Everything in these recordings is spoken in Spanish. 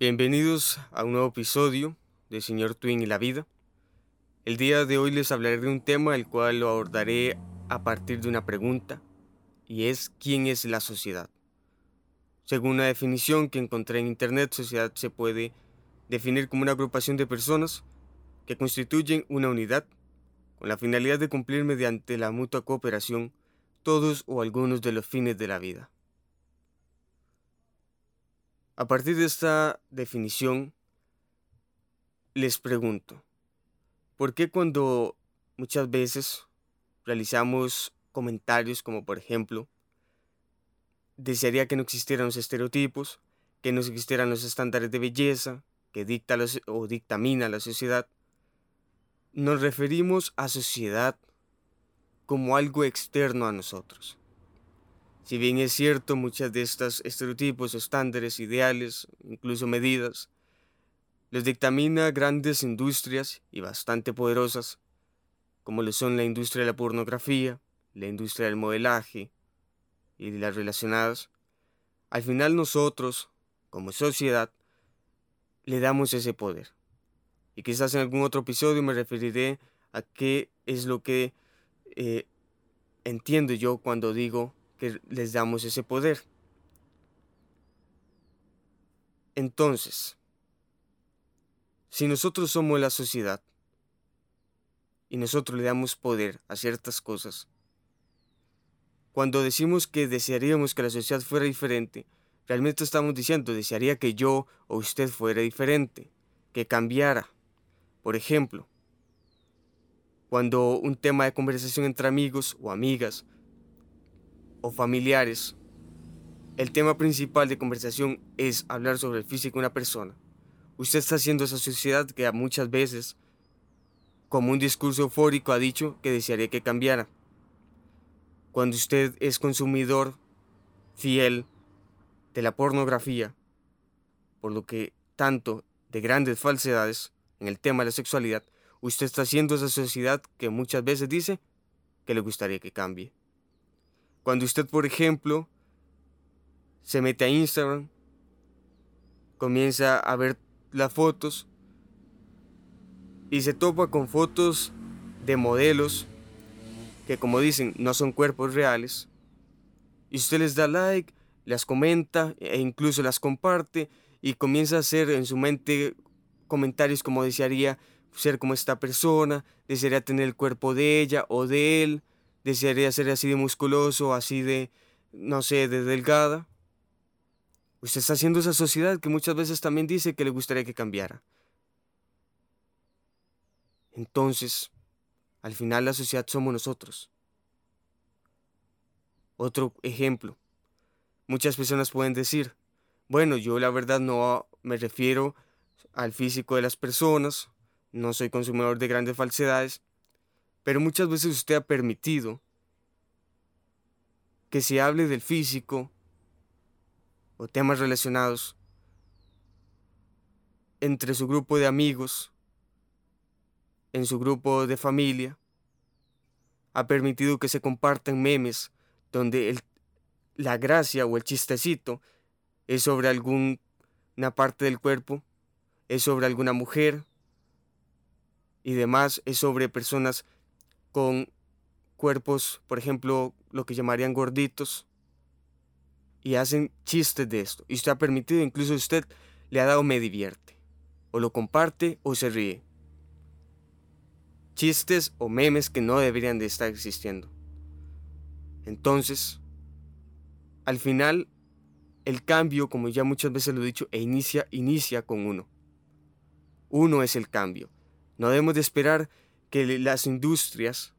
Bienvenidos a un nuevo episodio de Señor Twin y la vida. El día de hoy les hablaré de un tema el cual lo abordaré a partir de una pregunta y es ¿quién es la sociedad? Según una definición que encontré en internet, sociedad se puede definir como una agrupación de personas que constituyen una unidad con la finalidad de cumplir mediante la mutua cooperación todos o algunos de los fines de la vida. A partir de esta definición, les pregunto, ¿por qué cuando muchas veces realizamos comentarios como por ejemplo, desearía que no existieran los estereotipos, que no existieran los estándares de belleza que dicta o dictamina la sociedad, nos referimos a sociedad como algo externo a nosotros. Si bien es cierto, muchas de estos estereotipos, estándares, ideales, incluso medidas, les dictamina grandes industrias y bastante poderosas, como lo son la industria de la pornografía, la industria del modelaje y las relacionadas, al final nosotros, como sociedad, le damos ese poder. Y quizás en algún otro episodio me referiré a qué es lo que eh, entiendo yo cuando digo que les damos ese poder. Entonces, si nosotros somos la sociedad y nosotros le damos poder a ciertas cosas, cuando decimos que desearíamos que la sociedad fuera diferente, realmente estamos diciendo, desearía que yo o usted fuera diferente, que cambiara. Por ejemplo, cuando un tema de conversación entre amigos o amigas o familiares, el tema principal de conversación es hablar sobre el físico de una persona, usted está haciendo esa sociedad que muchas veces, como un discurso eufórico, ha dicho que desearía que cambiara. Cuando usted es consumidor fiel de la pornografía, por lo que tanto de grandes falsedades en el tema de la sexualidad, usted está haciendo esa sociedad que muchas veces dice que le gustaría que cambie. Cuando usted, por ejemplo, se mete a Instagram, comienza a ver las fotos y se topa con fotos de modelos que como dicen no son cuerpos reales, y usted les da like, las comenta e incluso las comparte y comienza a hacer en su mente comentarios como desearía ser como esta persona, desearía tener el cuerpo de ella o de él, desearía ser así de musculoso, así de, no sé, de delgada. Usted está haciendo esa sociedad que muchas veces también dice que le gustaría que cambiara. Entonces, al final la sociedad somos nosotros. Otro ejemplo. Muchas personas pueden decir, bueno, yo la verdad no me refiero al físico de las personas, no soy consumidor de grandes falsedades, pero muchas veces usted ha permitido que se hable del físico o temas relacionados entre su grupo de amigos, en su grupo de familia, ha permitido que se compartan memes donde el, la gracia o el chistecito es sobre alguna parte del cuerpo, es sobre alguna mujer y demás, es sobre personas con cuerpos, por ejemplo, lo que llamarían gorditos, y hacen chistes de esto. Y usted ha permitido, incluso usted le ha dado me divierte, o lo comparte o se ríe. Chistes o memes que no deberían de estar existiendo. Entonces, al final, el cambio, como ya muchas veces lo he dicho, e inicia, inicia con uno. Uno es el cambio. No debemos de esperar que las industrias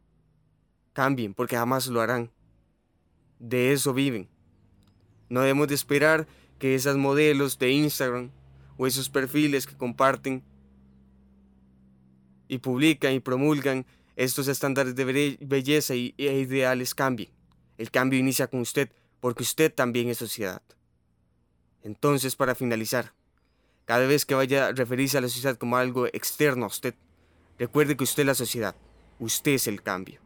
cambien, porque jamás lo harán. De eso viven. No debemos de esperar que esas modelos de Instagram o esos perfiles que comparten y publican y promulgan estos estándares de belleza e ideales cambien. El cambio inicia con usted, porque usted también es sociedad. Entonces, para finalizar, cada vez que vaya a referirse a la sociedad como algo externo a usted, recuerde que usted es la sociedad, usted es el cambio.